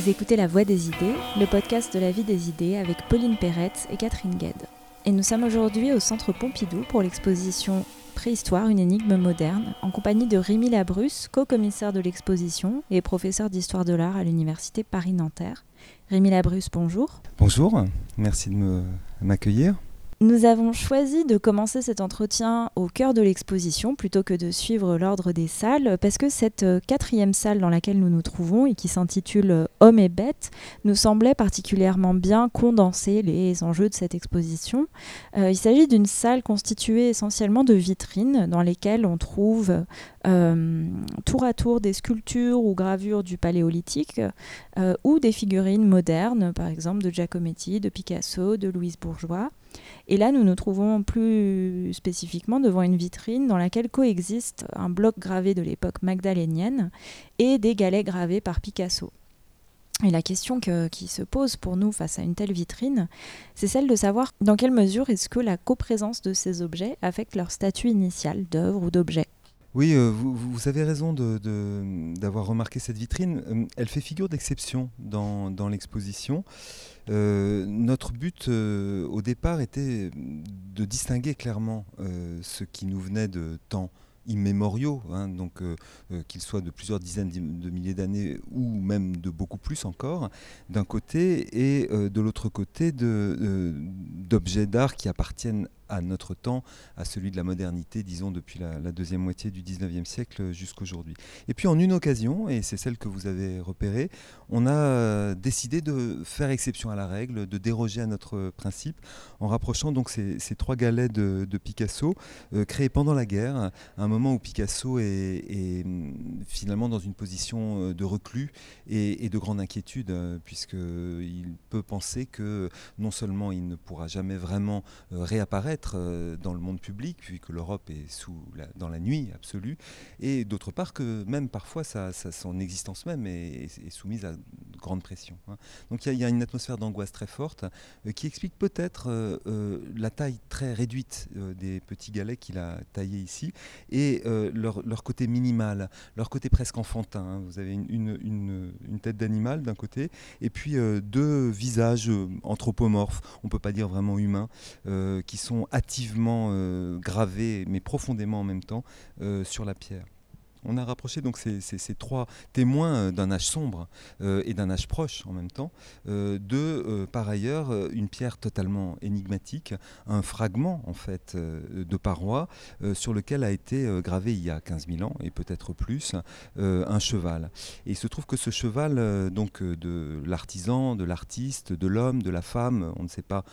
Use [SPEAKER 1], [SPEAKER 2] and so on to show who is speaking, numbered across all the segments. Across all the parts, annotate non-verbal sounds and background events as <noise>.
[SPEAKER 1] Vous écoutez La Voix des idées, le podcast de la vie des idées avec Pauline Perrette et Catherine Gued. Et nous sommes aujourd'hui au Centre Pompidou pour l'exposition Préhistoire, une énigme moderne, en compagnie de Rémi Labrusse, co-commissaire de l'exposition et professeur d'histoire de l'art à l'Université Paris-Nanterre. Rémi Labrusse, bonjour.
[SPEAKER 2] Bonjour, merci de m'accueillir.
[SPEAKER 1] Nous avons choisi de commencer cet entretien au cœur de l'exposition plutôt que de suivre l'ordre des salles parce que cette euh, quatrième salle dans laquelle nous nous trouvons et qui s'intitule euh, Hommes et bêtes nous semblait particulièrement bien condenser les enjeux de cette exposition. Euh, il s'agit d'une salle constituée essentiellement de vitrines dans lesquelles on trouve tour à tour des sculptures ou gravures du paléolithique ou des figurines modernes, par exemple de Giacometti, de Picasso, de Louise Bourgeois. Et là, nous nous trouvons plus spécifiquement devant une vitrine dans laquelle coexistent un bloc gravé de l'époque magdalénienne et des galets gravés par Picasso. Et la question qui se pose pour nous face à une telle vitrine, c'est celle de savoir dans quelle mesure est-ce que la coprésence de ces objets affecte leur statut initial d'œuvre ou d'objet.
[SPEAKER 2] Oui, euh, vous, avez raison d'avoir remarqué cette vitrine. Euh, elle fait figure d'exception dans, l'exposition. Euh, notre but au départ était de distinguer clairement ce qui nous venait de temps immémoriaux, hein, donc qu'ils soient de plusieurs dizaines de milliers d'années ou même de beaucoup plus encore, d'un côté, et de l'autre côté d'objets d'art qui appartiennent à notre temps, à celui de la modernité, disons depuis la, deuxième moitié du 19e siècle jusqu'aujourd'hui. Et puis en une occasion, et c'est celle que vous avez repérée, on a décidé de faire exception à la règle, de déroger à notre principe, en rapprochant donc ces, trois galets de, Picasso, euh, créés pendant la guerre, à un moment où Picasso est, finalement dans une position euh, de reclus et, et de grande inquiétude, euh, puisqu'il peut penser que non seulement il ne pourra jamais vraiment réapparaître, euh, dans le monde public, puisque l'Europe est sous dans la nuit absolue, et d'autre part que même parfois son existence même est, soumise à de grandes pressions. Hein. Donc il y, a une atmosphère d'angoisse très forte euh, qui explique peut-être euh, la taille très réduite des petits galets qu'il a taillés ici et leur, côté minimal, leur côté presque enfantin. Hein. Vous avez une, une tête d'animal d'un côté et puis deux visages anthropomorphes, on ne peut pas dire vraiment humains, qui sont hâtivement euh, gravé, mais profondément en même temps, euh, sur la pierre. On a rapproché donc ces, trois témoins euh, d'un âge sombre euh, et d'un âge proche en même temps, euh, de par ailleurs une pierre totalement énigmatique, un fragment en fait de paroi sur lequel a été gravé il y a 15 000 ans et peut-être plus un cheval. Et il se trouve que ce cheval donc de l'artisan, de l'artiste, de l'homme, de la femme, on ne sait pas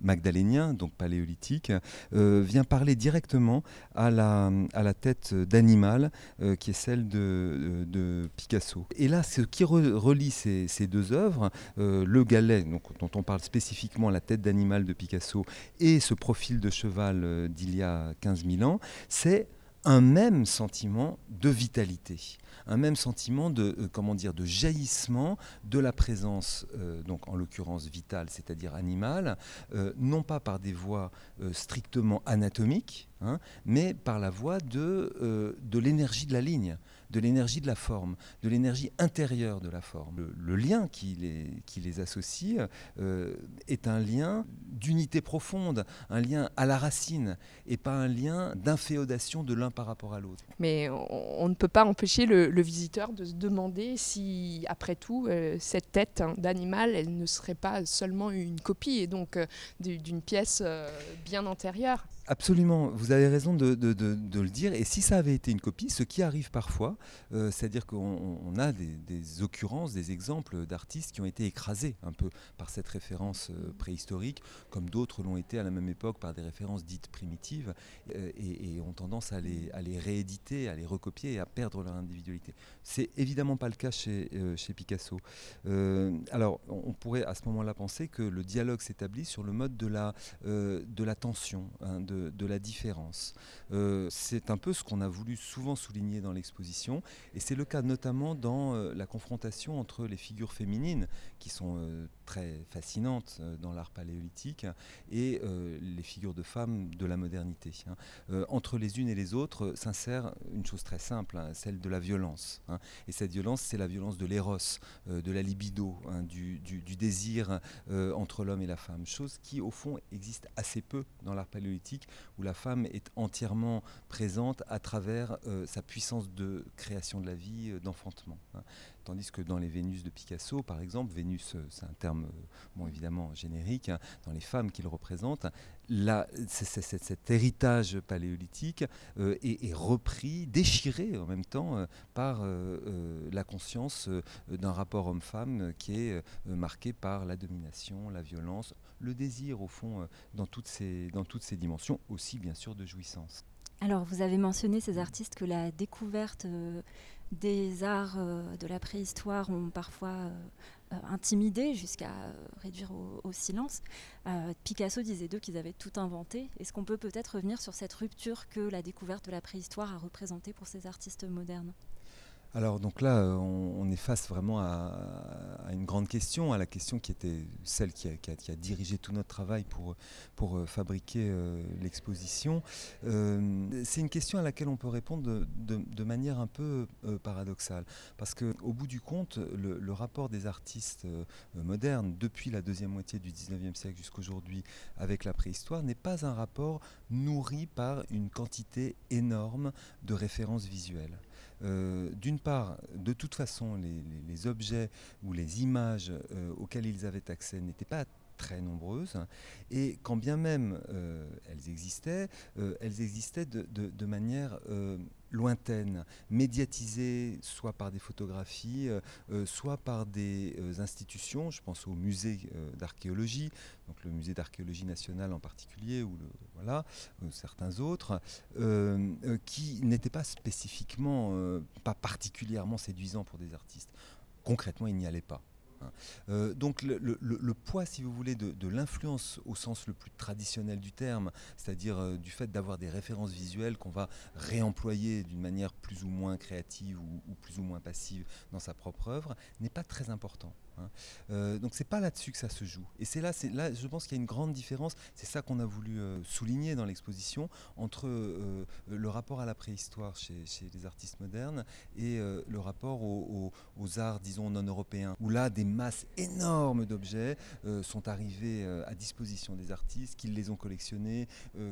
[SPEAKER 2] magdalénien donc paléolithique, vient parler directement à la, à la tête d'animal euh, qui est celle de, Picasso. Et là, ce qui relie ces, deux œuvres, euh, le galet, dont on parle spécifiquement, la tête d'animal de Picasso, et ce profil de cheval euh, d'il y a 15 000 ans, c'est un même sentiment de vitalité, un même sentiment de comment dire de jaillissement de la présence donc en l'occurrence vitale, c'est-à-dire animale, non pas par des voies strictement anatomiques, Hein, mais par la voie euh, de l'énergie de la ligne, de l'énergie de la forme, de l'énergie intérieure de la forme. Le, lien qui les, qui les associe euh, est un lien d'unité profonde, un lien à la racine, et pas un lien d'inféodation de l'un par rapport à l'autre.
[SPEAKER 3] Mais on, ne peut pas empêcher le, visiteur de se demander si, après tout, euh, cette tête hein, d'animal, elle ne serait pas seulement une copie, et donc d'une pièce bien antérieure.
[SPEAKER 2] Absolument, vous avez raison de, le dire. Et si ça avait été une copie, ce qui arrive parfois, euh, c'est-à-dire qu'on a des, occurrences, des exemples d'artistes qui ont été écrasés un peu par cette référence euh, préhistorique, comme d'autres l'ont été à la même époque par des références dites primitives, euh, et, ont tendance à les, rééditer, à les recopier et à perdre leur individualité. C'est évidemment pas le cas chez, chez Picasso. alors, on pourrait à ce moment-là penser que le dialogue s'établit sur le mode de la, de la tension, hein, de de, la différence. Euh, c'est un peu ce qu'on a voulu souvent souligner dans l'exposition, et c'est le cas notamment dans euh, la confrontation entre les figures féminines, qui sont euh, très fascinantes dans l'art paléolithique, et les figures de femmes de la modernité. Hein. entre les unes et les autres s'insère une chose très simple, hein, celle de la violence. Hein. Et cette violence, c'est la violence de l'éros, de la libido, du, du, désir entre l'homme et la femme, chose qui au fond existe assez peu dans l'art paléolithique, où la femme est entièrement présente à travers euh, sa puissance de création de la vie, euh, d'enfantement. Hein. Tandis que dans les Vénus de Picasso, par exemple, Vénus, euh, c'est un terme bon, évidemment générique, hein, dans les femmes qu'il représente, là, cet héritage paléolithique est, repris, déchiré en même temps par la conscience d'un rapport homme-femme qui est marqué par la domination, la violence, le désir au fond dans toutes ces, dans toutes ces dimensions, aussi bien sûr de jouissance.
[SPEAKER 1] Alors, vous avez mentionné ces artistes que la découverte euh, des arts euh, de la préhistoire ont parfois euh, intimidé jusqu'à réduire au, silence. Picasso disait d'eux qu'ils avaient tout inventé. Est-ce qu'on peut peut-être revenir sur cette rupture que la découverte de la préhistoire a représentée pour ces artistes modernes?
[SPEAKER 2] Alors donc là, euh, on, est face vraiment à, une grande question, à la question qui était celle qui a, dirigé tout notre travail pour, pour euh, fabriquer euh, l'exposition. c'est une question à laquelle on peut répondre de, manière un peu paradoxale, parce qu'au bout du compte, le, rapport des artistes modernes depuis la deuxième moitié du 19e siècle jusqu'aujourd'hui avec la préhistoire n'est pas un rapport nourri par une quantité énorme de références visuelles. D'une part, de toute façon, les, objets ou les images euh, auxquelles ils avaient accès n'étaient pas très nombreuses, et quand bien même euh, elles existaient, euh, elles existaient de, manière euh, lointaine, médiatisée soit par des photographies, soit par des institutions, je pense au musée d'archéologie, donc le musée d'archéologie nationale en particulier, ou voilà, certains autres, qui n'étaient pas spécifiquement, pas particulièrement séduisants pour des artistes. Concrètement, ils n'y allaient pas. Euh, donc le, poids, si vous voulez, de, l'influence au sens le plus traditionnel du terme, c'est-à-dire euh, du fait d'avoir des références visuelles qu'on va réemployer d'une manière plus ou moins créative ou, plus ou moins passive dans sa propre œuvre, n'est pas très important. Hein. Euh, donc c'est pas là-dessus que ça se joue. Et c'est là, c'est là, je pense qu'il y a une grande différence. C'est ça qu'on a voulu euh, souligner dans l'exposition entre euh, le rapport à la préhistoire chez, les artistes modernes et le rapport aux, arts, disons, non européens, où là des masses énormes d'objets sont arrivés à disposition des artistes, qu'ils les ont collectionnés,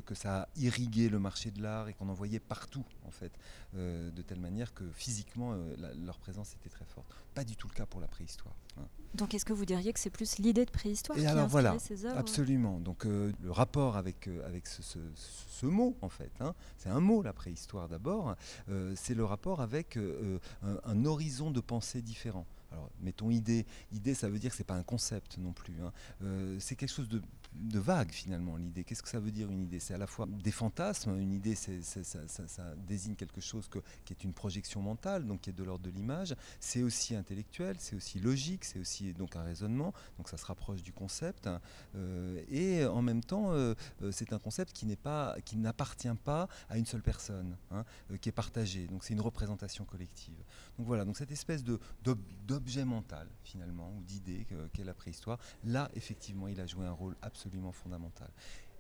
[SPEAKER 2] que ça a irrigué le marché de l'art et qu'on en voyait partout en fait, de telle manière que physiquement leur présence était très forte. Pas du tout le cas pour la préhistoire. Hein.
[SPEAKER 1] Donc est-ce que vous diriez que c'est plus l'idée de préhistoire
[SPEAKER 2] Et
[SPEAKER 1] qui
[SPEAKER 2] alors,
[SPEAKER 1] a
[SPEAKER 2] voilà,
[SPEAKER 1] ces œuvres
[SPEAKER 2] Absolument. Donc euh, le rapport avec, euh, avec ce, mot, en fait, hein, c'est un mot la préhistoire d'abord, euh, c'est le rapport avec un, un, horizon de pensée différent. Alors, mettons idée. Idée, ça veut dire que c'est pas un concept non plus. Hein. Euh, c'est quelque chose de, vague finalement, l'idée. Qu'est-ce que ça veut dire une idée? C'est à la fois des fantasmes. Une idée, ça, désigne quelque chose qui est une projection mentale, donc qui est de l'ordre de l'image. C'est aussi intellectuel, c'est aussi logique, c'est aussi donc un raisonnement. Donc ça se rapproche du concept. Hein. Euh, et en même temps, euh, c'est un concept qui n'est pas, qui n'appartient pas à une seule personne, hein, qui est partagé. Donc c'est une représentation collective. Donc voilà. Donc cette espèce de, de objet mental finalement, ou d'idée qu'est la préhistoire, là effectivement il a joué un rôle absolument fondamental.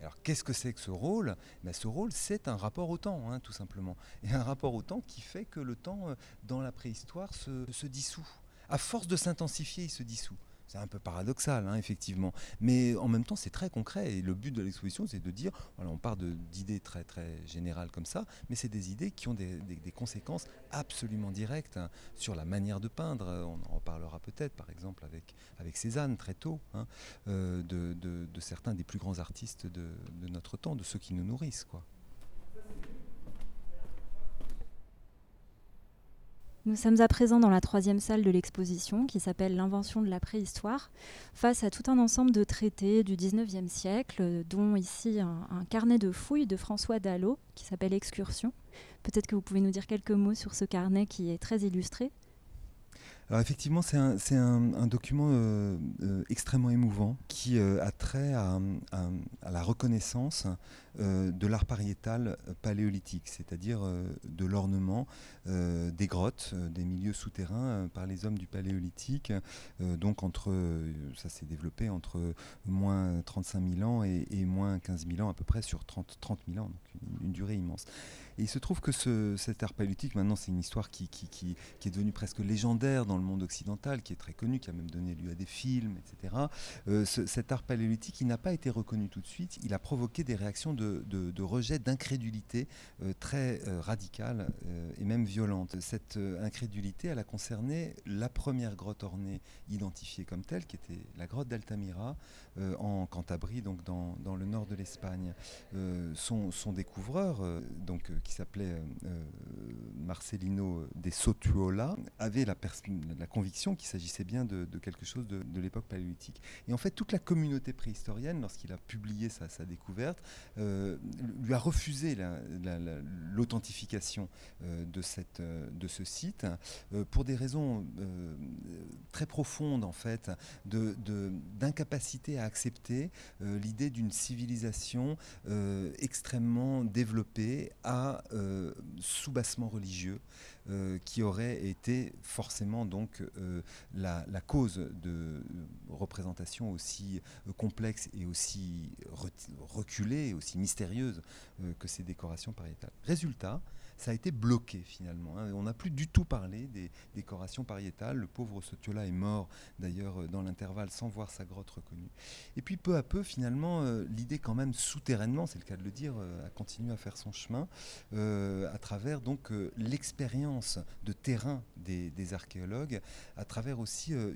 [SPEAKER 2] Alors qu'est-ce que c'est que ce rôle? Ben, Ce rôle c'est un rapport au temps, hein, tout simplement. Et un rapport au temps qui fait que le temps euh, dans la préhistoire se dissout. À force de s'intensifier, il se dissout. C'est un peu paradoxal, hein, effectivement. Mais en même temps, c'est très concret. Et le but de l'exposition, c'est de dire, voilà, on part d'idées très, très générales comme ça, mais c'est des idées qui ont des, conséquences absolument directes hein, sur la manière de peindre. On en reparlera peut-être, par exemple, avec, avec Cézanne, très tôt, hein, euh, de, certains des plus grands artistes de, notre temps, de ceux qui nous nourrissent.
[SPEAKER 1] Nous sommes à présent dans la troisième salle de l'exposition qui s'appelle L'invention de la préhistoire, face à tout un ensemble de traités du 19e siècle, dont ici un, carnet de fouilles de François Dallot qui s'appelle Excursion. Peut-être que vous pouvez nous dire quelques mots sur ce carnet qui est très illustré.
[SPEAKER 2] Alors effectivement, c'est un, document euh, euh, extrêmement émouvant qui euh, a trait à, la reconnaissance de l'art pariétal paléolithique, c'est-à-dire de l'ornement des grottes, des milieux souterrains par les hommes du paléolithique. donc entre, ça s'est développé entre moins 35 000 ans et, moins 15 000 ans à peu près sur 30, 30 000 ans, donc une durée immense. Et il se trouve que ce, cet art paléolithique, maintenant, c'est une histoire qui, est devenue presque légendaire dans le monde occidental, qui est très connue, qui a même donné lieu à des films, etc. Euh, ce, cet art paléolithique, il n'a pas été reconnu tout de suite. Il a provoqué des réactions de, rejet, d'incrédulité euh, très euh, radicales euh, et même violentes. Cette euh, incrédulité, elle a concerné la première grotte ornée identifiée comme telle, qui était la grotte d'Altamira, euh, en Cantabrie, donc dans, dans le nord de l'Espagne. son, son découvreur, donc qui s'appelait euh, Marcelino de Sotuola, avait la, conviction qu'il s'agissait bien de, quelque chose de, de l'époque paléolithique. Et en fait, toute la communauté préhistorienne, lorsqu'il a publié sa, découverte, euh, lui a refusé l'authentification euh, de, euh, de ce site euh, pour des raisons euh, très profondes, en fait, d'incapacité de, à accepter euh, l'idée d'une civilisation extrêmement développée à euh, soubassement religieux euh, qui aurait été forcément donc euh, la, cause de représentations aussi complexes et aussi reculées, aussi mystérieuses que ces décorations pariétales. Résultat, ça a été bloqué finalement. Hein. On n'a plus du tout parlé des décorations pariétales. Le pauvre Sotiola est mort d'ailleurs euh, dans l'intervalle sans voir sa grotte reconnue. Et puis peu à peu finalement euh, l'idée quand même souterrainement, c'est le cas de le dire, a continué à faire son chemin à travers donc l'expérience de terrain des, archéologues, à travers aussi euh,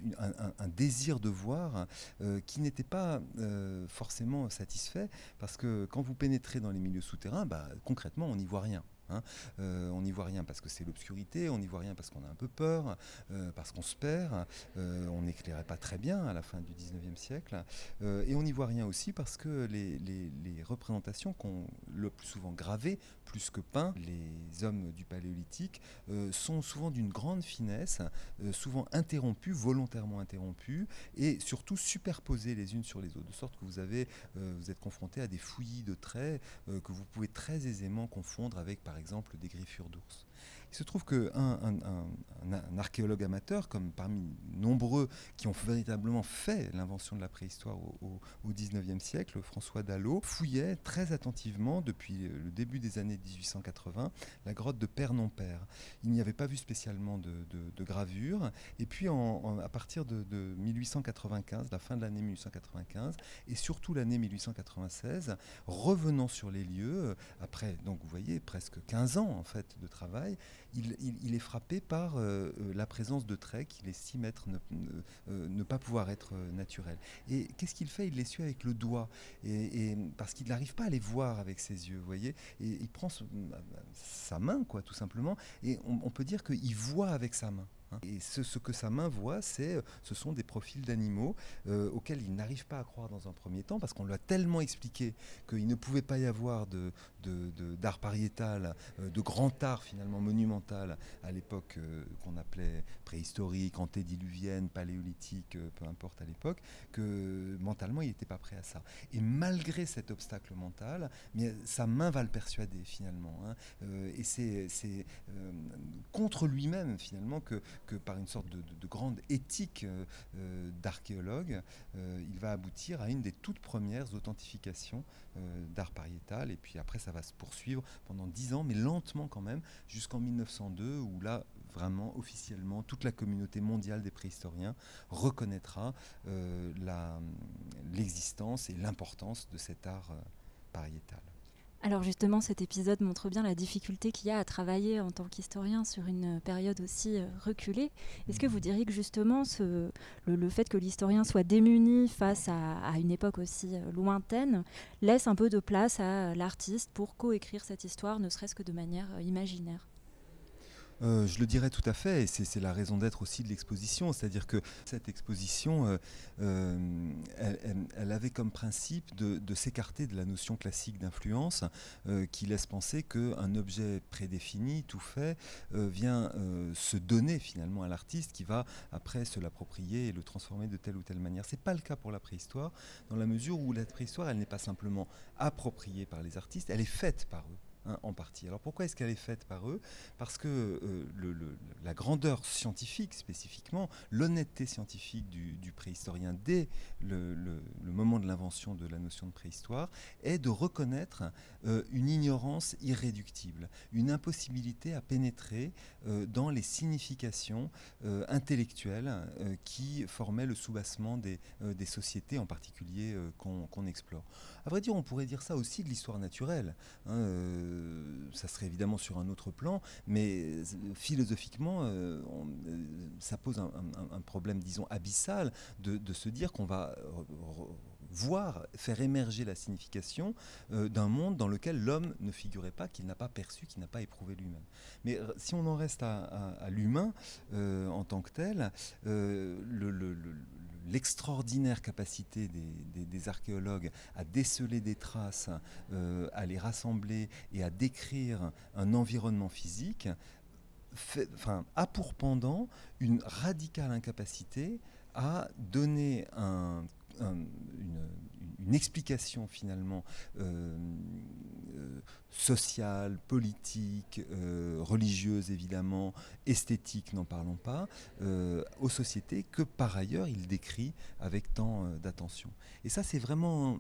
[SPEAKER 2] un, désir de voir euh, qui n'était pas euh, forcément satisfait, parce que quand vous pénétrez dans les milieux souterrains, bah, concrètement, on n'y voit rien. Hein. Euh, on n'y voit rien parce que c'est l'obscurité, on n'y voit rien parce qu'on a un peu peur, euh, parce qu'on se perd, euh, on n'éclairait pas très bien à la fin du 19e siècle, et on n'y voit rien aussi parce que les, représentations qu'on le plus souvent gravées, plus que peintes, les hommes du paléolithique, sont souvent d'une grande finesse, souvent interrompues, volontairement interrompues, et surtout superposées les unes sur les autres, de sorte que vous, vous êtes confronté à des fouillis de traits que vous pouvez très aisément confondre avec, par exemple, exemple des griffures d'ours. Il se trouve qu'un un, un, un, archéologue amateur, comme parmi nombreux qui ont véritablement fait l'invention de la préhistoire au, 19e siècle, François Dallot, fouillait très attentivement depuis le début des années 1880 la grotte de Père-non-Père. Il n'y avait pas vu spécialement de, de, de gravure. Et puis à partir de, de 1895, la fin de l'année 1895, et surtout l'année 1896, revenant sur les lieux, après, donc vous voyez, presque 15 ans en fait de travail, il, est frappé par euh, la présence de traits qu'il estime être ne, ne, euh, ne, pas pouvoir être euh, naturels. Et qu'est-ce qu'il fait? Il les suit avec le doigt, et, parce qu'il n'arrive pas à les voir avec ses yeux, vous voyez? Et il prend sa main, quoi, tout simplement, et on peut dire qu'il voit avec sa main. Et ce, que sa main voit, c'est, euh, ce sont des profils d'animaux euh, auxquels il n'arrive pas à croire dans un premier temps, parce qu'on lui a tellement expliqué qu'il ne pouvait pas y avoir de, d'art pariétal, euh, de grand art finalement monumental à l'époque qu'on appelait préhistorique, antédiluvienne, paléolithique, peu importe à l'époque, que mentalement il n'était pas prêt à ça. Et malgré cet obstacle mental, sa main va le persuader finalement. Hein, et c'est contre lui-même finalement que que par une sorte de, de, de grande éthique euh, euh d'archéologue, euh, il va aboutir à une des toutes premières authentifications d'art pariétal. Et puis après, ça va se poursuivre pendant dix ans, mais lentement quand même, jusqu'en 1902, où là, vraiment, officiellement, toute la communauté mondiale des préhistoriens reconnaîtra l'existence et l'importance de cet art pariétal.
[SPEAKER 1] Alors justement, cet épisode montre bien la difficulté qu'il y a à travailler en tant qu'historien sur une période aussi euh, reculée. Est-ce que vous diriez que justement ce, le, le, fait que l'historien soit démuni face à, à, une époque aussi euh, lointaine laisse un peu de place à l'artiste pour coécrire cette histoire, ne serait-ce que de manière euh, imaginaire?
[SPEAKER 2] Euh, je le dirais tout à fait, et c'est la raison d'être aussi de l'exposition, c'est-à-dire que cette exposition, euh, euh, elle, avait comme principe de, s'écarter de la notion classique d'influence qui laisse penser qu'un objet prédéfini, tout fait, vient se donner finalement à l'artiste qui va après se l'approprier et le transformer de telle ou telle manière. Ce n'est pas le cas pour la préhistoire, dans la mesure où la préhistoire, elle n'est pas simplement appropriée par les artistes, elle est faite par eux. Hein, en partie. Alors pourquoi est-ce qu'elle est faite par eux? Parce que euh, la grandeur scientifique spécifiquement, l'honnêteté scientifique du, préhistorien dès le, moment de l'invention de la notion de préhistoire est de reconnaître euh, une ignorance irréductible, une impossibilité à pénétrer euh, dans les significations intellectuelles qui formaient le soubassement des, sociétés, en particulier qu'on explore. À vrai dire, on pourrait dire ça aussi de l'histoire naturelle. Hein, ça serait évidemment sur un autre plan, mais euh, philosophiquement, euh, euh, ça pose un, problème, disons, abyssal de, se dire qu'on va voir, faire émerger la signification d'un monde dans lequel l'homme ne figurait pas, qu'il n'a pas perçu, qu'il n'a pas éprouvé lui-même. Mais si on en reste à, l'humain en tant que tel, l'extraordinaire capacité des, archéologues à déceler des traces, à les rassembler et à décrire un environnement physique enfin, a pour pendant une radicale incapacité à donner un une, explication finalement euh, euh, sociale, politique, euh, religieuse évidemment, esthétique, n'en parlons pas, aux sociétés que par ailleurs il décrit avec tant d'attention. Et ça c'est vraiment,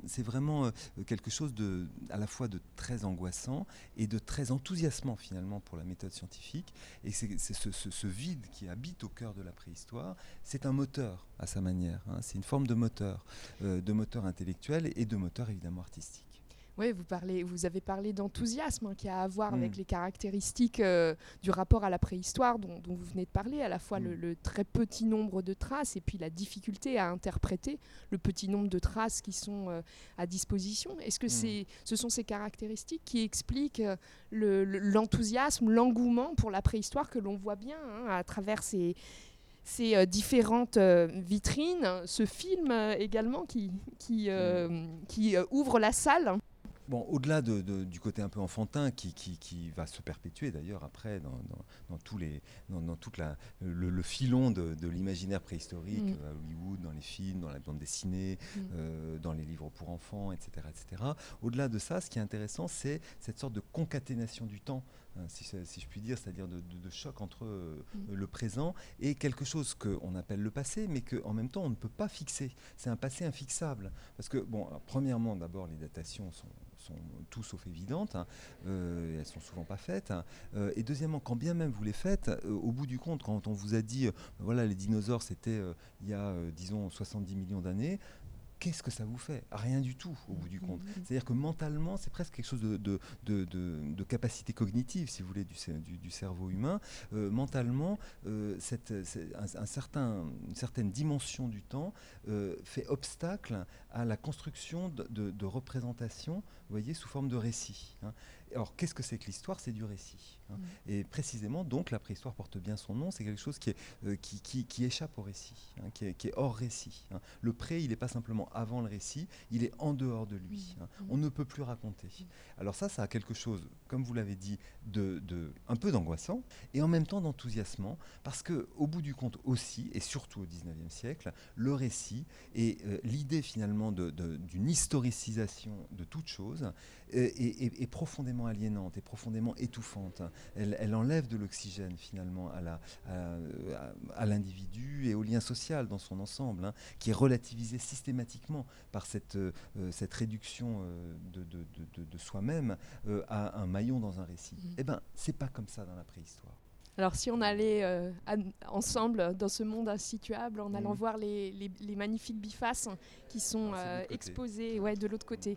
[SPEAKER 2] quelque chose de, à la fois de très angoissant et de très enthousiasmant finalement pour la méthode scientifique. Et c'est ce, vide qui habite au cœur de la préhistoire, c'est un moteur à sa manière, hein. c'est une forme de moteur. Euh, de moteur intellectuel et de moteur évidemment artistique.
[SPEAKER 3] Oui, vous, parlez, vous avez parlé d'enthousiasme hein, qui a à voir avec mm. les caractéristiques euh, du rapport à la préhistoire dont, vous venez de parler, à la fois mm. le, très petit nombre de traces et puis la difficulté à interpréter le petit nombre de traces qui sont euh, à disposition. Est-ce que mm. ce sont ces caractéristiques qui expliquent l'enthousiasme, l'engouement pour la préhistoire que l'on voit bien hein, à travers ces, ces euh, différentes euh, vitrines, ce film euh, également qui, qui, qui ouvre la salle?
[SPEAKER 2] Bon, au-delà du côté un peu enfantin qui, qui, va se perpétuer d'ailleurs après dans, dans, tous les, dans, toute la, le, filon de, l'imaginaire préhistorique mm. à Hollywood, dans les films, dans la bande dessinée, mm. dans les livres pour enfants, etc. etc. Au-delà de ça, ce qui est intéressant, c'est cette sorte de concaténation du temps Hein, si, je puis dire, c'est-à-dire de, choc entre euh, mm. le présent et quelque chose qu'on appelle le passé, mais qu'en même temps on ne peut pas fixer. C'est un passé infixable. Parce que, bon, premièrement, d'abord, les datations sont, tout sauf évidentes, hein, euh, elles sont souvent pas faites. Hein. Euh, et deuxièmement, quand bien même vous les faites, au bout du compte, quand on vous a dit, voilà, les dinosaures, c'était il y a, disons, 70 millions d'années, qu'est-ce que ça vous fait? Rien du tout, au bout du compte. Mm-hmm. C'est-à-dire que mentalement, c'est presque quelque chose de, de, capacité cognitive, si vous voulez, du, du, cerveau humain. Euh, mentalement, euh, cette, un, certain, une certaine dimension du temps euh, fait obstacle à la construction de, représentations, vous voyez, sous forme de récit. Hein. Alors, qu'est-ce que c'est que l'histoire? C'est du récit. Hein. Mm. Et précisément, donc, la préhistoire porte bien son nom, c'est quelque chose qui, est, qui, qui, échappe au récit, hein, qui, est, qui, est, hors récit. Le pré, il n'est pas simplement avant le récit, il est en dehors de lui. Hein. On ne peut plus raconter. Alors ça, ça a quelque chose, comme vous l'avez dit, de, un peu d'angoissant et en même temps d'enthousiasmant, parce que au bout du compte aussi, et surtout au XIXe siècle, le récit et euh, l'idée finalement d'une historicisation de toute chose euh, est, profondément aliénante, et profondément étouffante. Elle, enlève de l'oxygène finalement à l'individu et au lien social dans son ensemble, hein, qui est relativisé systématiquement par cette, euh, cette réduction euh, de, de, soi-même euh, à un maillon dans un récit. Mm. Eh bien, c'est pas comme ça dans la préhistoire.
[SPEAKER 3] Alors si on allait ensemble dans ce monde insituable, en allant mm. voir les, les, magnifiques bifaces qui sont exposés ouais, de l'autre côté.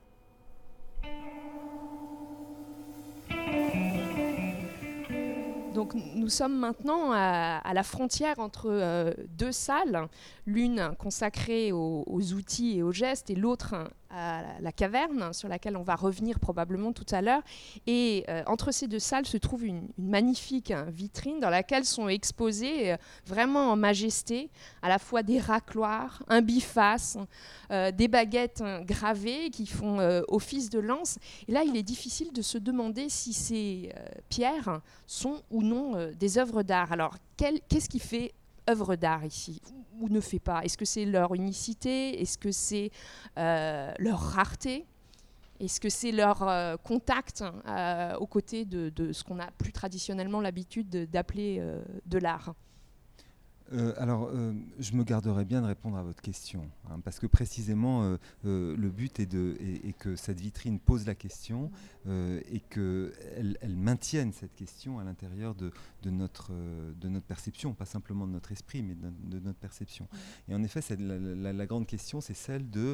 [SPEAKER 3] Donc nous sommes maintenant à, la frontière entre euh, deux salles, l'une consacrée aux, outils et aux gestes et l'autre à la caverne, sur laquelle on va revenir probablement tout à l'heure. Et euh, entre ces deux salles se trouve une, magnifique hein, vitrine dans laquelle sont exposés euh, vraiment en majesté à la fois des racloirs, un biface, euh, des baguettes hein, gravées qui font office de lance. Et là, il est difficile de se demander si ces pierres sont ou non des œuvres d'art. Alors, qu'est-ce qui fait œuvre d'art ici ou ne fait pas? Est-ce que c'est leur unicité? Est-ce que c'est euh, leur rareté? Est-ce que c'est leur euh, contact euh, aux côtés de, de ce qu'on a plus traditionnellement l'habitude d'appeler de l'art?
[SPEAKER 2] Euh, alors, euh, je me garderai bien de répondre à votre question, hein, parce que précisément, euh, le but est, que cette vitrine pose la question et qu'elle elle maintienne cette question à l'intérieur de, notre, perception, pas simplement de notre esprit, mais de, notre perception. Et en effet, la, grande question, c'est celle du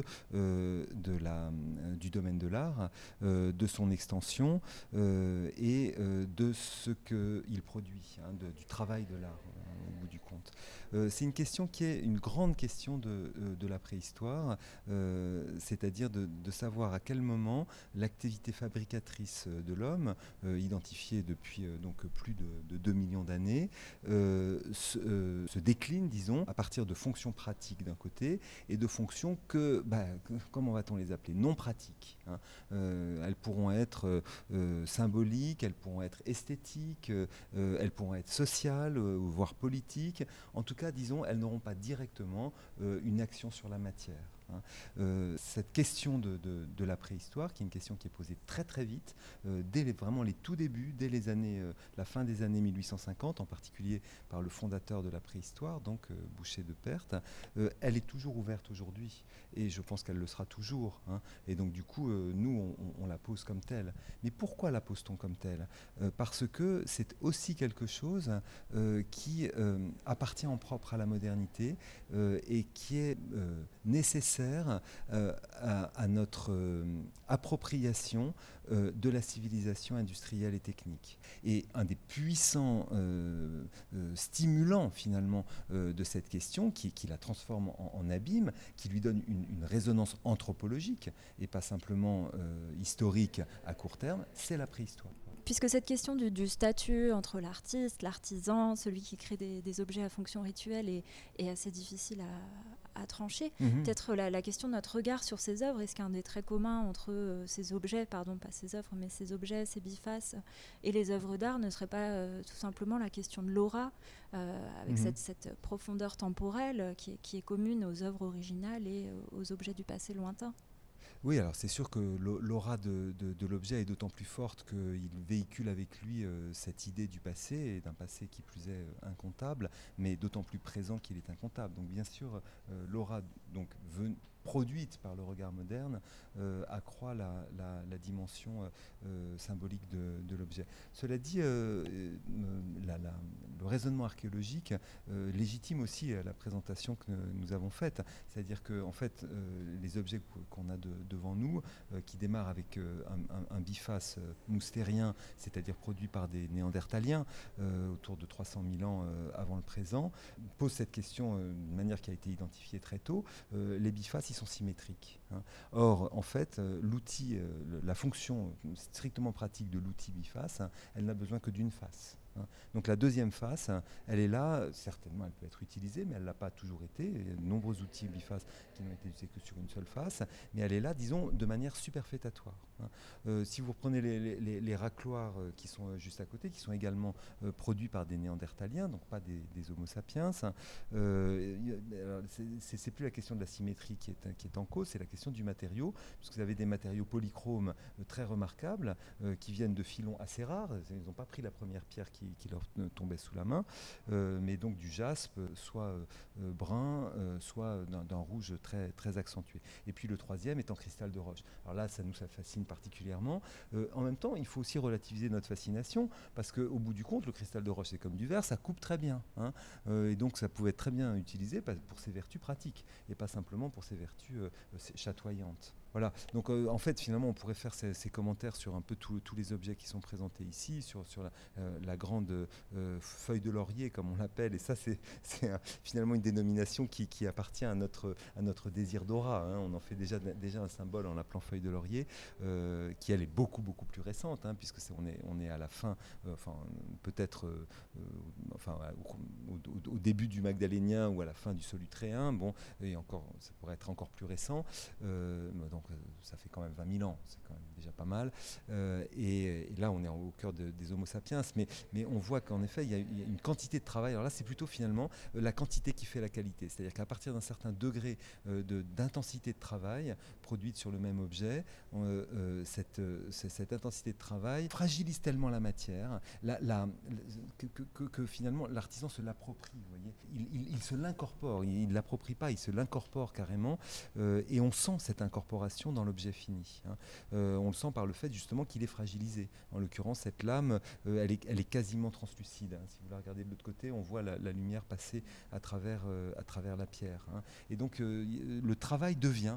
[SPEAKER 2] domaine de l'art, de son extension et de ce qu'il produit, hein, du travail de l'art au bout du compte. Euh, c'est une question qui est une grande question de, euh, la préhistoire, euh, c'est-à-dire de, savoir à quel moment l'activité fabricatrice de l'homme, identifiée depuis donc plus de, 2 millions d'années, se, décline, disons, à partir de fonctions pratiques d'un côté et de fonctions que, bah, comment va-t-on les appeler, non pratiques. Hein. elles pourront être symboliques, elles pourront être esthétiques, elles pourront être sociales, voire politiques. En tout cas, disons, elles n'auront pas directement euh, une action sur la matière. Hein. Euh, cette question de, la préhistoire, qui est une question qui est posée très très vite, euh, dès vraiment les tout débuts, dès les années, la fin des années 1850, en particulier par le fondateur de la préhistoire, donc Boucher de Perthes, elle est toujours ouverte aujourd'hui, et je pense qu'elle le sera toujours. Hein. et donc du coup, nous, on, la pose comme telle. Mais pourquoi la pose-t-on comme telle? Parce que c'est aussi quelque chose qui appartient en propre à la modernité et qui est nécessaire euh, à, notre euh, appropriation euh, de la civilisation industrielle et technique. Et un des puissants stimulants finalement de cette question, qui, la transforme en, abîme, qui lui donne une, résonance anthropologique et pas simplement historique à court terme, c'est la préhistoire.
[SPEAKER 1] Puisque cette question du, statut entre l'artiste, l'artisan, celui qui crée des, objets à fonction rituelle est assez difficile à, à trancher. Mhm. Peut-être la, question de notre regard sur ces œuvres, est-ce qu'un des traits communs entre euh, ces objets, pardon, pas ces œuvres, mais ces objets, ces bifaces et les œuvres d'art ne serait pas euh, tout simplement la question de l'aura, euh, avec mhm. cette, profondeur temporelle qui est, commune aux œuvres originales et aux objets du passé lointain?
[SPEAKER 2] Oui, alors c'est sûr que l'aura de, l'objet est d'autant plus forte qu'il véhicule avec lui cette idée du passé, et d'un passé qui plus est incontable, mais d'autant plus présent qu'il est incontable. Donc bien sûr, l'aura donc produite par le regard moderne euh, accroît la, dimension euh, euh, symbolique de, l'objet. Cela dit, le raisonnement archéologique légitime aussi la présentation que nous avons faite. C'est-à-dire que en fait, les objets qu'on a devant nous, qui démarrent avec un, biface moustérien, c'est-à-dire produit par des néandertaliens autour de 300 000 ans avant le présent, posent cette question de manière qui a été identifiée très tôt. les bifaces, sont symétriques. Hein. Or, en fait, euh, l'outil, euh, la fonction strictement pratique de l'outil biface, hein, elle n'a besoin que d'une face. Hein. Donc la deuxième face, elle est là, certainement elle peut être utilisée, mais elle ne l'a pas toujours été. Il y a de nombreux outils bifaces qui n'ont été utilisés que sur une seule face, mais elle est là, disons, de manière superfétatoire. Hein. Euh, si vous reprenez les, racloirs euh, qui sont euh, juste à côté, qui sont également produits par des néandertaliens, donc pas des, homo sapiens, hein, c'est plus la question de la symétrie qui est, qui est en cause, c'est la question du matériau, puisque vous avez des matériaux polychromes très remarquables qui viennent de filons assez rares. Ils n'ont pas pris la première pierre qui qui, leur tombait sous la main, euh, mais donc du jaspe, soit euh, brun, euh, soit d'un rouge très, accentué. Et puis le troisième est en cristal de roche. Alors là, ça nous fascine particulièrement. en même temps, il faut aussi relativiser notre fascination, parce qu'au bout du compte, le cristal de roche, c'est comme du verre, ça coupe très bien. Hein. et donc ça pouvait être très bien utilisé pour ses vertus pratiques, et pas simplement pour ses vertus chatoyantes. Voilà, donc euh, en fait finalement on pourrait faire ces, commentaires sur un peu tous les objets qui sont présentés ici, sur, sur la, euh, grande euh, feuille de laurier comme on l'appelle, et ça c'est <laughs> finalement une dénomination qui, appartient à notre, désir d'aura. Hein. On en fait déjà, déjà un symbole en l'appelant feuille de laurier, qui elle est beaucoup beaucoup plus récente, hein, puisque on, est, à la fin, enfin peut-être enfin, au, début du Magdalénien ou à la fin du Solutréen, bon, et encore, ça pourrait être encore plus récent. Euh, ça fait quand même 20 000 ans, c'est quand même déjà pas mal. Euh, et, là, on est au cœur des Homo sapiens, mais, on voit qu'en effet, il y, a, une quantité de travail. Alors là, c'est plutôt finalement euh, la quantité qui fait la qualité. C'est-à-dire qu'à partir d'un certain degré d'intensité de, travail produite sur le même objet, cette, intensité de travail fragilise tellement la matière que, finalement l'artisan se l'approprie. Il, il, se l'incorpore, il ne l'approprie pas, il se l'incorpore carrément. et on sent cette incorporation dans l'objet fini. Hein. Euh, on le sent par le fait justement qu'il est fragilisé. En l'occurrence, cette lame, euh, elle, est, quasiment translucide. Hein. Si vous la regardez de l'autre côté, on voit la, lumière passer à travers, euh, la pierre. Hein. Et donc le travail devient,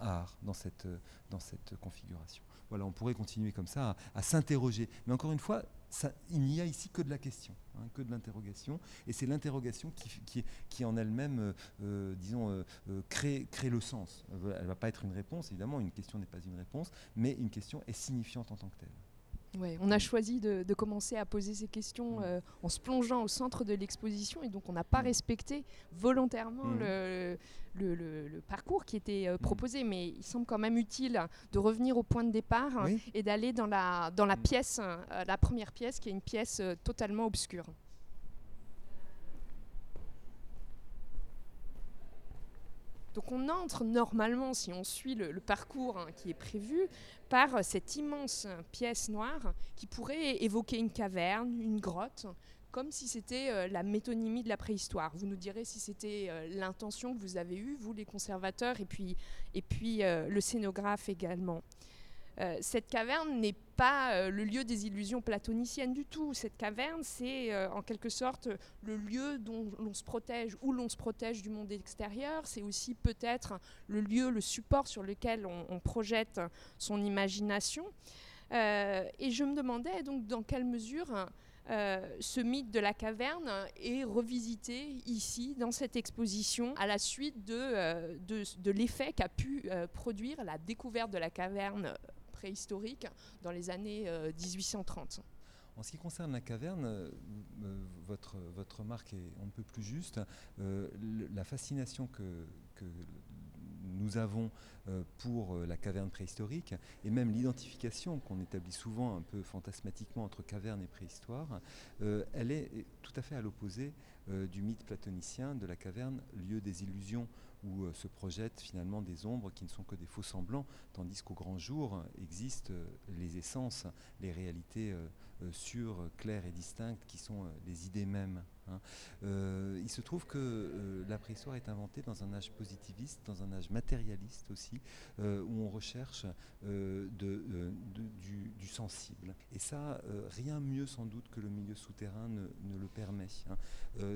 [SPEAKER 2] art dans cette, dans cette configuration. Voilà, on pourrait continuer comme ça à s'interroger. Mais encore une fois, il n'y a ici que de la question, hein, que de l'interrogation, et c'est l'interrogation qui, en elle-même, euh, euh, disons, euh, crée, crée, le sens. Elle ne va pas être une réponse, évidemment, une question n'est pas une réponse, mais une question est signifiante en tant que telle.
[SPEAKER 3] Ouais, on a choisi de, commencer à poser ces questions mm. en se plongeant au centre de l'exposition et donc on n'a pas mm. respecté volontairement mm. le, le, parcours qui était proposé, mais il semble quand même utile de revenir au point de départ et d'aller dans la, dans la pièce, la première pièce qui est une pièce totalement obscure. Donc on entre normalement, si on suit le, parcours hein, qui est prévu, par cette immense pièce noire qui pourrait évoquer une caverne, une grotte, comme si c'était euh, la métonymie de la préhistoire. Vous nous direz si c'était euh, l'intention que vous avez eue, vous les conservateurs, et puis, et puis euh, le scénographe également. Euh, cette caverne n'est pas euh, le lieu des illusions platoniciennes du tout. Cette caverne, c'est euh, en quelque sorte le lieu dont l'on se protège, où l'on se protège du monde extérieur. C'est aussi peut-être le lieu, le support sur lequel on, projette son imagination. et je me demandais donc dans quelle mesure ce mythe de la caverne est revisité ici, dans cette exposition, à la suite de, de l'effet qu'a pu produire la découverte de la caverne préhistorique dans les années 1830. Euh,
[SPEAKER 2] en ce qui concerne la caverne, euh, euh, votre, votre remarque est un peu plus juste. la fascination que nous avons pour la caverne préhistorique, et même l'identification qu'on établit souvent un peu fantasmatiquement entre caverne et préhistoire, elle est tout à fait à l'opposé du mythe platonicien de la caverne, lieu des illusions où euh, se projettent finalement des ombres qui ne sont que des faux semblants, tandis qu'au grand jour existent euh, les essences, les réalités euh, sûres, claires et distinctes qui sont les idées mêmes. Hein. Euh, il se trouve que euh, la préhistoire est inventée dans un âge positiviste, dans un âge matérialiste aussi, euh, où on recherche du, sensible. Et ça, rien mieux sans doute que le milieu souterrain ne, le permet, hein.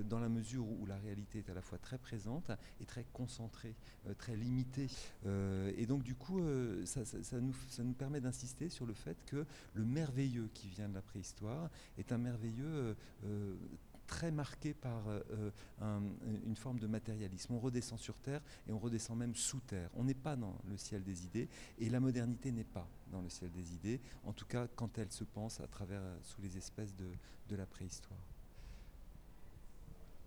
[SPEAKER 2] dans la mesure où, la réalité est à la fois très présente et très concentrée, très limitée. et donc du coup, ça, nous, ça nous permet d'insister sur le fait que le merveilleux qui vient de la préhistoire est un merveilleux très marqué par euh, euh, une forme de matérialisme. On redescend sur Terre et on redescend même sous Terre. On n'est pas dans le ciel des idées et la modernité n'est pas dans le ciel des idées, en tout cas quand elle se pense à travers, sous les espèces de, la préhistoire.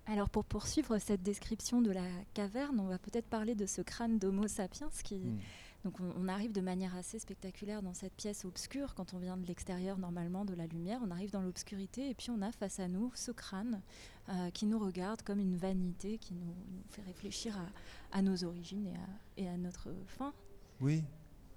[SPEAKER 1] Alors pour poursuivre cette description de la caverne, on va peut-être parler de ce crâne d'Homo sapiens qui... Hmm. Donc on, arrive de manière assez spectaculaire dans cette pièce obscure quand on vient de l'extérieur normalement de la lumière. On arrive dans l'obscurité et puis on a face à nous ce crâne euh, qui nous regarde comme une vanité qui nous, fait réfléchir à, nos origines et à, et à notre fin.
[SPEAKER 2] Oui,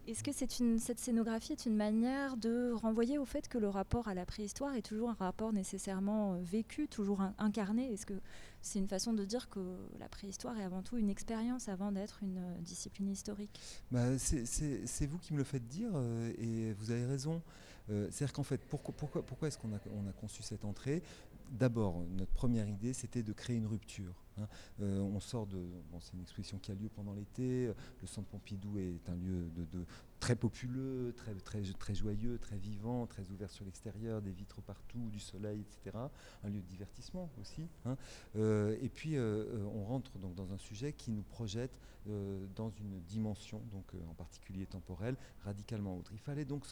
[SPEAKER 1] est-ce que cette scénographie est une manière de renvoyer au fait que le rapport à la préhistoire est toujours un rapport nécessairement euh, vécu, toujours incarné? Est-ce que c'est une façon de dire que la préhistoire est avant tout une expérience avant d'être une euh, discipline historique?
[SPEAKER 2] Bah, C'est vous qui me le faites dire euh, et vous avez raison. C'est-à-dire qu'en fait, pourquoi, est-ce qu'on a, on a conçu cette entrée? D'abord, notre première idée, c'était de créer une rupture Hein. on sort de. C'est une exposition qui a lieu pendant l'été. Le centre Pompidou est un lieu de, très populeux, très, très, très joyeux, très vivant, très ouvert sur l'extérieur, des vitres partout, du soleil, etc. Un lieu de divertissement aussi. Hein. et puis, on rentre donc dans un sujet qui nous projette dans une dimension, donc en particulier temporelle, radicalement autre. Il fallait donc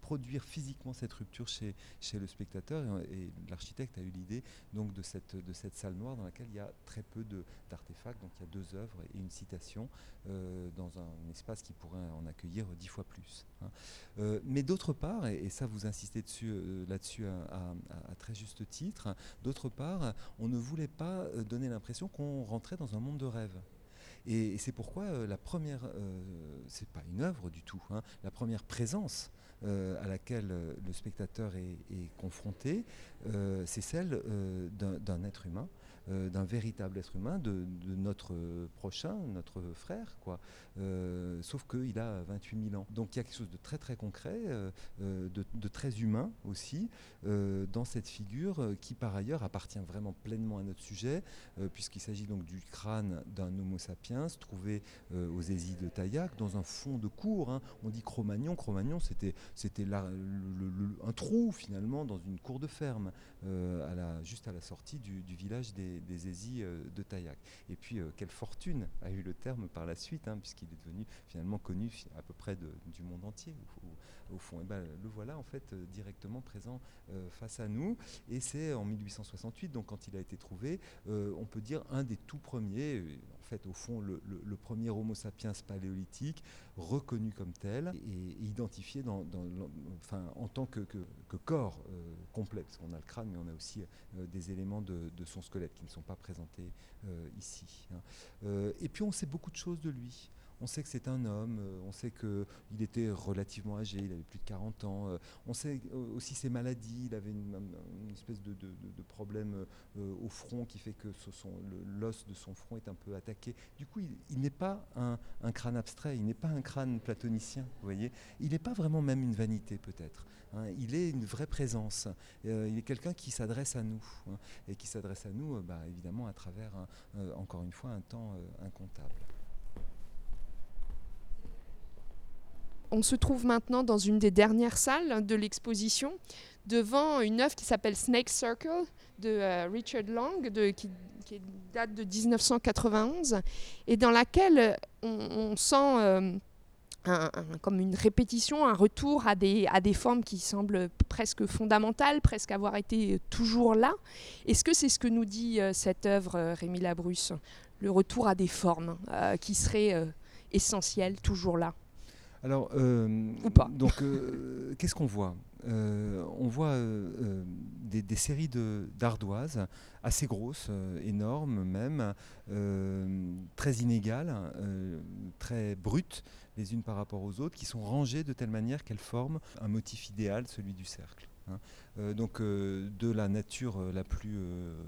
[SPEAKER 2] produire physiquement cette rupture chez, chez le spectateur et, l'architecte a eu l'idée donc de cette, de cette salle noire dans laquelle il y a très peu d'artefacts, donc il y a deux œuvres et une citation euh, dans un, espace qui pourrait en accueillir dix fois plus. Hein. Euh, mais d'autre part, et, ça vous insistez dessus, euh, là-dessus à, très juste titre, d'autre part, on ne voulait pas donner l'impression qu'on rentrait dans un monde de rêve. Et, c'est pourquoi la première, c'est pas une œuvre du tout, hein, la première présence à laquelle le spectateur est, confronté, c'est celle d'un être humain euh, d'un véritable être humain, de, notre prochain, notre frère, quoi. Euh, sauf qu'il a 28 000 ans. Donc il y a quelque chose de très très concret, euh, de, très humain aussi, dans cette figure qui par ailleurs appartient vraiment pleinement à notre sujet, puisqu'il s'agit donc du crâne d'un Homo sapiens trouvé aux Hésies de Taillac dans un fond de cour. Hein. On dit Cro-Magnon. Cro-Magnon, c'était un trou finalement dans une cour de ferme, juste à la sortie du village des des, euh, de Taillac. Et puis, euh, quelle fortune a eu le terme par la suite, hein, puisqu'il est devenu finalement connu à peu près du monde entier, au, fond. Et ben, le voilà, en fait, euh, directement présent face à nous. Et c'est en 1868, donc quand il a été trouvé, on peut dire un des tout premiers, en fait, au fond, le, premier Homo sapiens paléolithique, reconnu comme tel et identifié enfin, en tant que, corps complet, parce qu'on a le crâne, mais on a aussi des éléments de, son squelette qui ne sont pas présentés euh, ici. Hein. Euh, et puis on sait beaucoup de choses de lui. On sait que c'est un homme, euh, on sait qu'il était relativement âgé, il avait plus de 40 ans. Euh, on sait euh, aussi ses maladies, il avait une, espèce de, problème au front qui fait que l'os de son front est un peu attaqué. Du coup, il, n'est pas un, crâne abstrait, il n'est pas un crâne platonicien, vous voyez. Il n'est pas vraiment même une vanité peut-être. Hein. Il est une vraie présence. il est quelqu'un qui s'adresse à nous, hein, et qui s'adresse à nous, bah, évidemment, à travers, encore une fois, un temps incontable.
[SPEAKER 3] On se trouve maintenant dans une des dernières salles de l'exposition, devant une œuvre qui s'appelle Snake Circle de euh, Richard Long, qui, date de 1991, et dans laquelle on, sent euh, comme une répétition, un retour à des, à des formes qui semblent presque fondamentales, presque avoir été toujours là. Est-ce que c'est ce que nous dit euh, cette œuvre, Rémi Labrusse? Le retour à des formes qui seraient essentielles, toujours là?
[SPEAKER 2] Alors, euh, <laughs> Donc, euh, qu'est-ce qu'on voit? Euh, On voit des, des, séries d'ardoises assez grosses, énormes même, très inégales, très brutes les unes par rapport aux autres, qui sont rangées de telle manière qu'elles forment un motif idéal, celui du cercle. Hein. Euh, donc euh, de la nature euh, la plus,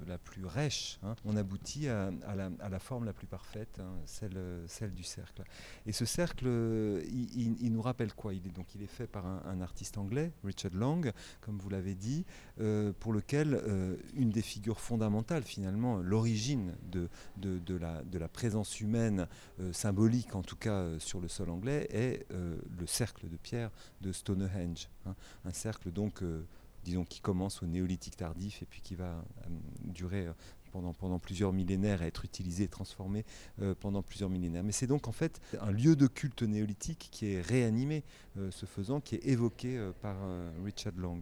[SPEAKER 2] la plus rêche, hein, on aboutit à, la, forme la plus parfaite, hein, celle, celle du cercle. Et ce cercle, il, nous rappelle quoi? Il est, donc, il est fait par un, artiste anglais, Richard Long, comme vous l'avez dit, pour lequel une des figures fondamentales, finalement, l'origine de, de, la, de la présence humaine symbolique, en tout cas sur le sol anglais, est le cercle de pierre de Stonehenge. un cercle donc disons, qui commence au néolithique tardif et puis qui va euh, durer euh, pendant, pendant, plusieurs millénaires, être utilisé et transformé euh, pendant plusieurs millénaires. Mais c'est donc en fait un lieu de culte néolithique qui est réanimé, ce faisant, qui est évoqué par Richard Long.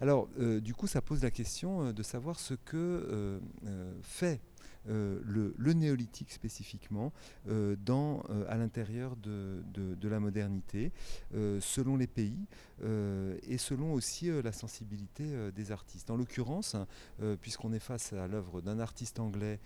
[SPEAKER 2] Alors, du coup, ça pose la question de savoir ce que fait euh, le, néolithique spécifiquement euh, dans, euh, à l'intérieur de, de, la modernité, selon les pays et selon aussi la sensibilité des artistes. En l'occurrence, puisqu'on est face à l'œuvre d'un artiste anglais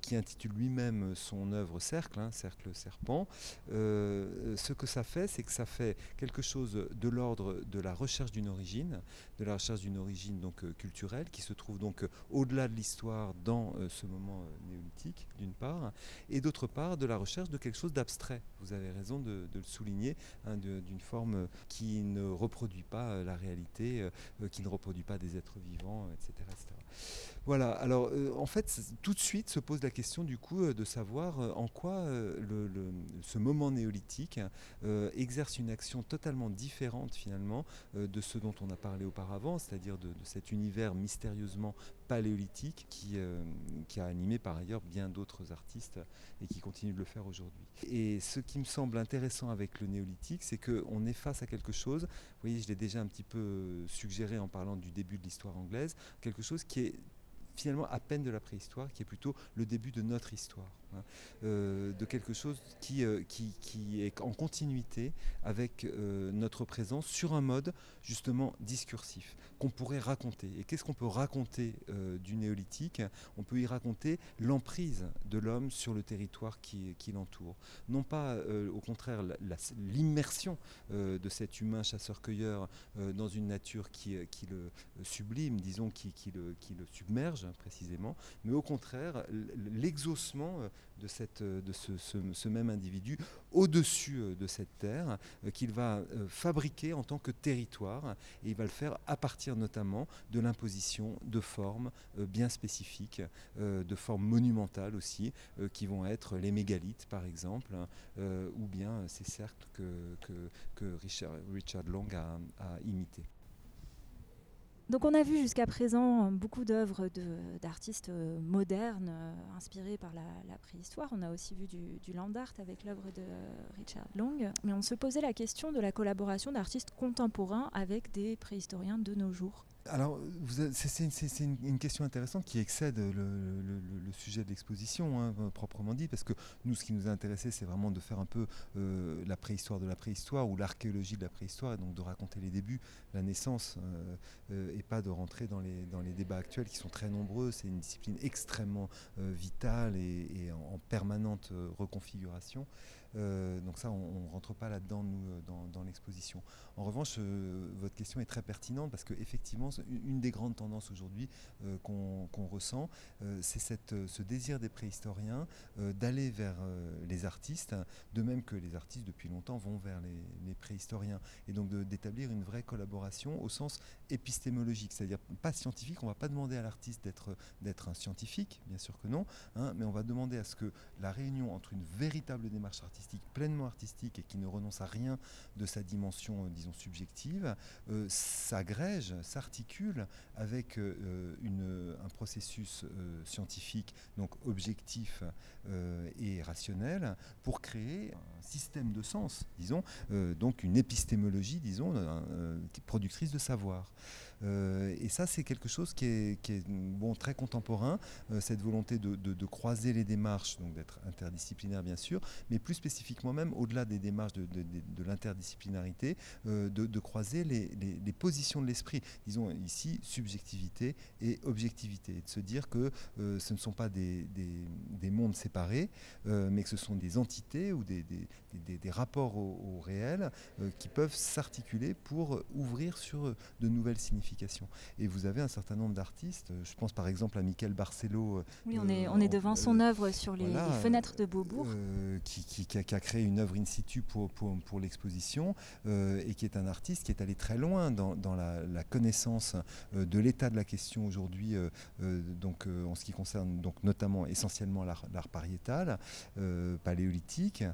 [SPEAKER 2] qui intitule lui-même son œuvre Cercle, hein, Cercle Serpent, ce que ça fait, c'est que ça fait quelque chose de l'ordre de la recherche d'une origine, de la recherche d'une origine donc culturelle qui se trouve donc au-delà de l'histoire dans ce moment euh, néolithique, d'une part, et d'autre part de la recherche de quelque chose d'abstrait. Vous avez raison de, le souligner, hein, d'une forme qui ne reproduit pas euh, la réalité, euh, qui ne reproduit pas des êtres vivants, etc. Voilà, alors euh, en fait, tout de suite se pose la question du coup euh, de savoir euh, en quoi ce moment néolithique exerce une action totalement différente finalement de ce dont on a parlé auparavant, c'est-à-dire de, cet univers mystérieusement paléolithique qui, qui a animé par ailleurs bien d'autres artistes et qui continue de le faire aujourd'hui. Et ce qui me semble intéressant avec le néolithique, c'est qu'on est face à quelque chose, vous voyez, je l'ai déjà un petit peu suggéré en parlant du début de l'histoire anglaise, quelque chose qui est finalement à peine de la préhistoire, qui est plutôt le début de notre histoire. Hein, euh, de quelque chose qui, euh, qui, qui, est en continuité avec euh, notre présence sur un mode justement discursif qu'on pourrait raconter. Et qu'est-ce qu'on peut raconter du néolithique? On peut y raconter l'emprise de l'homme sur le territoire qui, qui l'entoure. Non pas au contraire l'immersion de cet humain chasseur-cueilleur dans une nature qui, qui le sublime, disons, qui, qui, le, qui le submerge précisément, mais au contraire l'exaucement de, cette, de ce, ce, même individu au-dessus euh, de cette terre euh, qu'il va euh, fabriquer en tant que territoire et il va le faire à partir notamment de l'imposition de formes bien spécifiques, de formes monumentales aussi, qui vont être les mégalithes par exemple, ou bien ces cercles que, que, que Richard, Richard Long a, a imités.
[SPEAKER 1] Donc on a vu jusqu'à présent beaucoup d'œuvres d'artistes euh, modernes euh, inspirés par la, préhistoire. On a aussi vu du, du land art avec l'œuvre de Richard Long. Mais on se posait la question de la collaboration d'artistes contemporains avec des préhistoriens de nos jours.
[SPEAKER 2] Alors, c'est une, question intéressante qui excède le, sujet de l'exposition, hein, proprement dit, parce que nous, ce qui nous a intéressé, c'est vraiment de faire un peu euh, la préhistoire de la préhistoire ou l'archéologie de la préhistoire, et donc de raconter les débuts, la naissance, euh, euh, et pas de rentrer dans les, dans les débats actuels qui sont très nombreux. C'est une discipline extrêmement vitale et, en, permanente reconfiguration. Donc ça, on ne rentre pas là-dedans, nous, dans, dans l'exposition. En revanche, votre question est très pertinente parce qu'effectivement, une des grandes tendances aujourd'hui euh, qu'on ressent, euh, c'est euh, ce désir des préhistoriens d'aller vers les artistes, de même que les artistes depuis longtemps vont vers les, préhistoriens, et donc d'établir une vraie collaboration au sens épistémologique, c'est-à-dire pas scientifique, on ne va pas demander à l'artiste d'être un scientifique, bien sûr que non, hein, mais on va demander à ce que la réunion entre une véritable démarche artistique, pleinement artistique, et qui ne renonce à rien de sa dimension, disons, subjective, s'agrège, s'articule avec euh, un processus euh, scientifique, donc objectif euh, et rationnel, pour créer un système de sens, disons, donc une épistémologie, disons, productrice de savoir. Et ça, c'est quelque chose qui est, très contemporain, cette volonté de, croiser les démarches, donc d'être interdisciplinaire bien sûr, mais plus spécifiquement même, au-delà des démarches de, l'interdisciplinarité, de, croiser les, positions de l'esprit. Disons, ici subjectivité et objectivité, de se dire que euh, ce ne sont pas des, des, mondes séparés, euh, mais que ce sont des entités ou des, des rapports au, réel euh, qui peuvent s'articuler pour ouvrir sur de nouvelles significations. Et vous avez un certain nombre d'artistes, je pense par exemple à Michael Barcelo.
[SPEAKER 1] Oui, on est, on est devant son œuvre sur les, fenêtres de Beaubourg.
[SPEAKER 2] Qui, qui, a, qui, a, créé une œuvre in situ pour, pour, pour l'exposition et qui est un artiste qui est allé très loin dans, dans la, la connaissance euh, de l'état de la question aujourd'hui, euh, euh, donc en ce qui concerne donc notamment essentiellement l'art pariétal, paléolithique,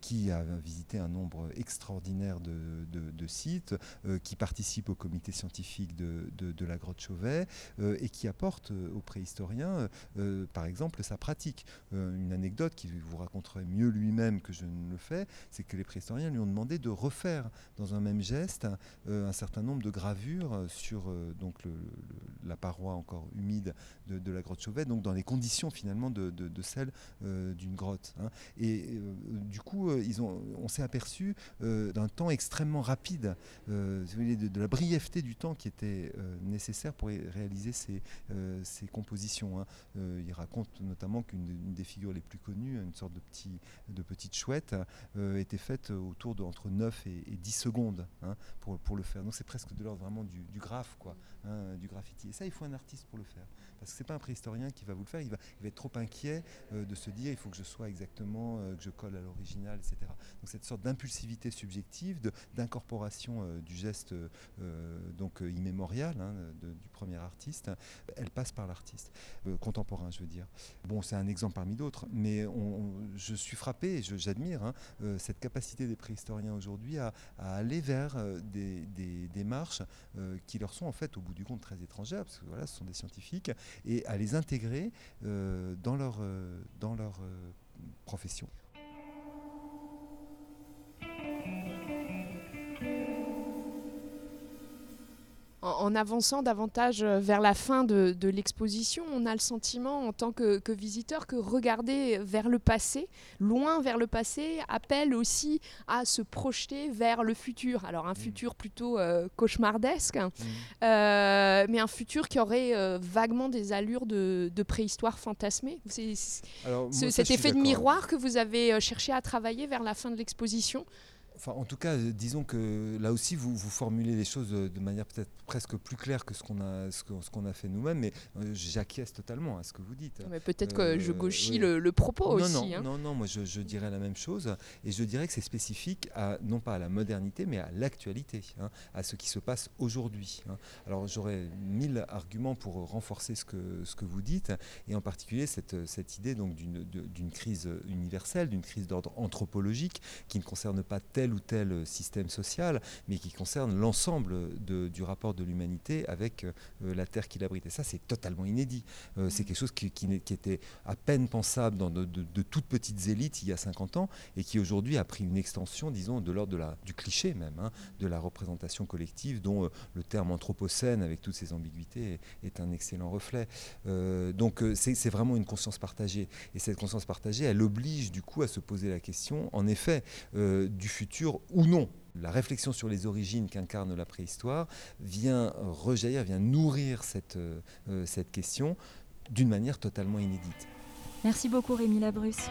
[SPEAKER 2] qui a visité un nombre extraordinaire de, sites, qui participe au comité scientifique de, la grotte Chauvet et qui apporte aux préhistoriens, par exemple, sa pratique. une anecdote qui vous raconterait mieux lui-même que je ne le fais, c'est que les préhistoriens lui ont demandé de refaire dans un même geste un certain nombre de gravures sur euh, donc la paroi encore humide de, la grotte Chauvet, donc dans les conditions finalement de, de, euh, d'une grotte. Hein. Et euh, du coup, ont, on s'est aperçu d'un temps extrêmement rapide, de, la brièveté du temps qui était nécessaire pour réaliser ces, compositions. Hein. il raconte notamment qu'une des figures les plus connues, une sorte de, petit, de petite chouette, était faite autour de entre 9 et, 10 secondes hein, pour, le faire. Donc c'est presque de l'ordre vraiment du, du graphe quoi, du graffiti. Et ça, il faut un artiste pour le faire. C'est pas un préhistorien qui va vous le faire, il va, être trop inquiet euh, de se dire il faut que je sois exactement, euh, que je colle à l'original, etc. Donc cette sorte d'impulsivité subjective, d'incorporation euh, du geste donc immémoriale hein, du premier artiste, elle passe par l'artiste contemporain, je veux dire. Bon, c'est un exemple parmi d'autres, mais je suis frappé, j'admire hein, cette capacité des préhistoriens aujourd'hui à, aller vers des, démarches qui leur sont en fait au bout du compte très étrangères, parce que voilà, ce sont des scientifiques, et à les intégrer dans leur, dans leur profession.
[SPEAKER 3] En, avançant davantage euh, vers la fin de, l'exposition, on a le sentiment en tant que, visiteur que regarder vers le passé, loin vers le passé, appelle aussi à se projeter vers le futur. Alors un mmh. futur plutôt euh, cauchemardesque, mmh. euh, mais un futur qui aurait vaguement des allures de, préhistoire fantasmée. C'est cet effet de miroir que vous avez cherché à travailler vers la fin de l'exposition
[SPEAKER 2] en tout cas, euh, disons que là aussi, vous, vous formulez les choses euh, de manière peut-être presque plus claire que ce qu'on a, ce qu'on a fait nous-mêmes, mais euh, j'acquiesce totalement à ce que vous dites.
[SPEAKER 3] Mais peut-être que je gauchis le, propos
[SPEAKER 2] non,
[SPEAKER 3] aussi.
[SPEAKER 2] Non, hein. non, non, moi je, dirais la même chose, et je dirais que c'est spécifique à, non pas à la modernité, mais à l'actualité, hein, à ce qui se passe aujourd'hui. Hein. Alors j'aurais mille arguments pour renforcer ce que, ce que vous dites, et en particulier cette, cette idée donc d'une crise universelle, d'une crise d'ordre anthropologique, qui ne concerne pas ou tel système social, mais qui concerne l'ensemble du rapport de l'humanité avec euh, la terre qui l'abrite. Et ça, c'est totalement inédit. Euh, c'est quelque chose qui, était à peine pensable dans de, toutes petites élites il y a 50 ans et qui aujourd'hui a pris une extension, disons, de l'ordre du cliché même, hein, de la représentation collective dont euh, le terme anthropocène, avec toutes ses ambiguïtés, est, un excellent reflet. donc c'est vraiment une conscience partagée. Et cette conscience partagée, elle oblige du coup à se poser la question, en effet, du futur ou non. La réflexion sur les origines qu'incarne la préhistoire vient rejaillir, vient nourrir cette, euh, cette question d'une manière totalement inédite.
[SPEAKER 1] Merci beaucoup Rémi Labrusse.